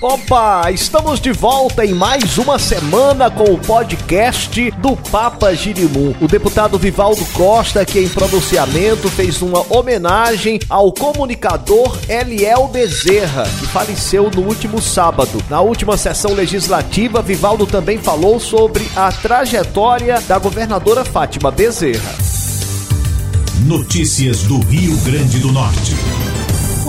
Opa, estamos de volta em mais uma semana com o podcast do Papa Girimum. O deputado Vivaldo Costa, que em pronunciamento fez uma homenagem ao comunicador Eliel Bezerra, que faleceu no último sábado. Na última sessão legislativa, Vivaldo também falou sobre a trajetória da governadora Fátima Bezerra. Notícias do Rio Grande do Norte.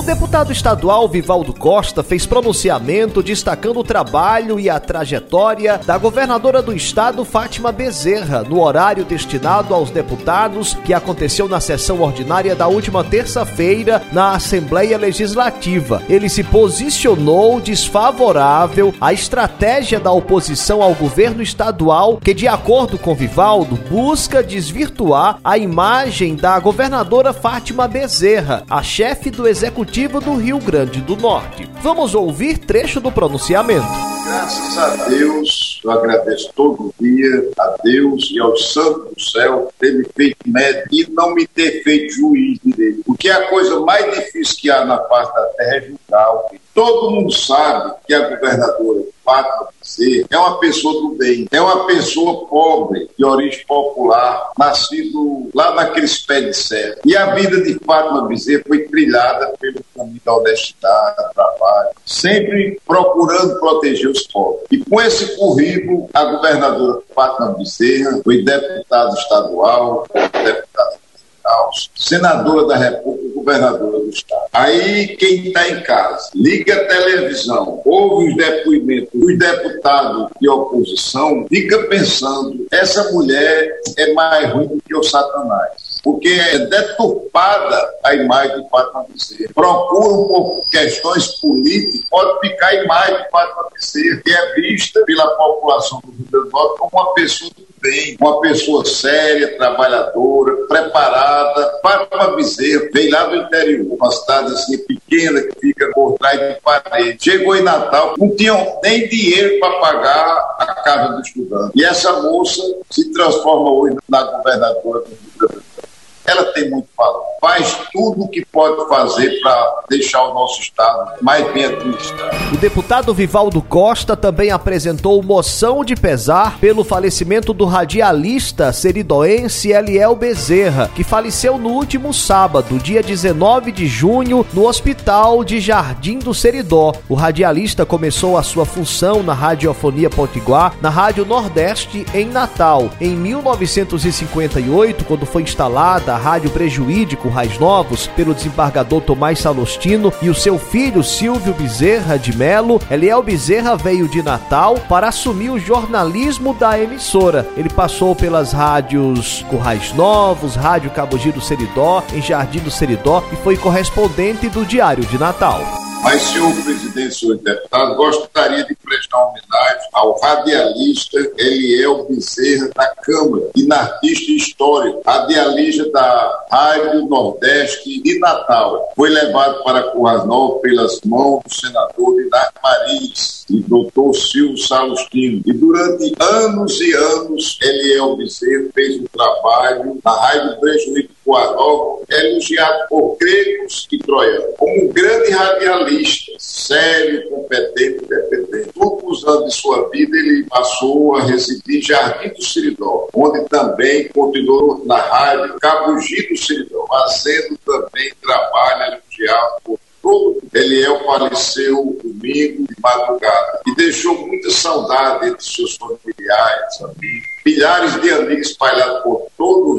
Deputado estadual Vivaldo Costa fez pronunciamento destacando o trabalho e a trajetória da governadora do estado, Fátima Bezerra, no horário destinado aos deputados que aconteceu na sessão ordinária da última terça-feira na Assembleia Legislativa. Ele se posicionou desfavorável à estratégia da oposição ao governo estadual, que, de acordo com Vivaldo, busca desvirtuar a imagem da governadora Fátima Bezerra, a chefe do executivo Executivo do Rio Grande do Norte. Vamos ouvir trecho do pronunciamento. Graças a Deus, eu agradeço todo dia a Deus e aos santos do céu ter me feito médico e não me ter feito juiz direito. Porque a coisa mais difícil que há na face da terra é julgar. Todo mundo sabe que a governadora Fátima Bezerra é uma pessoa do bem, é uma pessoa pobre, de origem popular, nascido lá naqueles pés de serra. E a vida de Fátima Bezerra foi trilhada pelo caminho da honestidade, trabalho, sempre procurando proteger os pobres. E com esse currículo, a governadora Fátima Bezerra foi deputada estadual, deputada federal, senadora da República governadora do estado. Aí quem está em casa, liga a televisão, ouve os depoimentos dos deputados de oposição, fica pensando, essa mulher é mais ruim do que o satanás porque é deturpada a imagem de Fátima Bezerra. Procuram por questões políticas, pode ficar a imagem de Fátima Bezerra, que é vista pela população do Rio Grande do Norte como uma pessoa do bem, uma pessoa séria, trabalhadora, preparada. Fátima Bezerra veio lá do interior, uma cidade assim pequena que fica por trás de parede. Chegou em Natal, não tinha nem dinheiro para pagar a casa do estudante. E essa moça se transforma hoje na governadora do Rio Grande do Norte ela tem muito valor. Faz tudo o que pode fazer para deixar o nosso Estado mais bem administrado. O deputado Vivaldo Costa também apresentou moção de pesar pelo falecimento do radialista seridoense Eliel Bezerra, que faleceu no último sábado, dia 19 de junho, no Hospital de Jardim do Seridó. O radialista começou a sua função na Radiofonia Potiguar, na Rádio Nordeste, em Natal. Em 1958, quando foi instalada a Rádio Prejuídico Raiz Novos pelo desembargador Tomás Salostino e o seu filho Silvio Bezerra de Melo, Eliel Bezerra veio de Natal para assumir o jornalismo da emissora. Ele passou pelas rádios Currais Novos, Rádio Cabogi do Seridó, em Jardim do Seridó e foi correspondente do Diário de Natal. Mas, senhor presidente, senhor deputado, gostaria de prestar homenagem ao radialista Eliel Bezerra da Câmara, inartista histórico, radialista da Rádio Nordeste de Natal. Foi levado para Curranol pelas mãos do senador Dinar Mariz e doutor Silvio Salustino. E durante anos e anos, Eliel Bezerra fez um trabalho na Rádio Prejuízo Coarol, elogiado por gregos e troianos, como um grande radialista, sério, competente independente. Poucos anos de sua vida, ele passou a residir em Jardim do Siridó, onde também continuou na rádio Cabugi do Siridó, fazendo também trabalho elogiado por todo. Ele é faleceu domingo de madrugada e deixou muita saudade entre seus familiares, amigos, milhares de amigos espalhados por todo o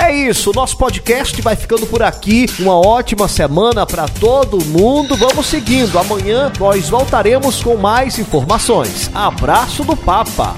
É isso, nosso podcast vai ficando por aqui. Uma ótima semana para todo mundo. Vamos seguindo. Amanhã nós voltaremos com mais informações. Abraço do Papa.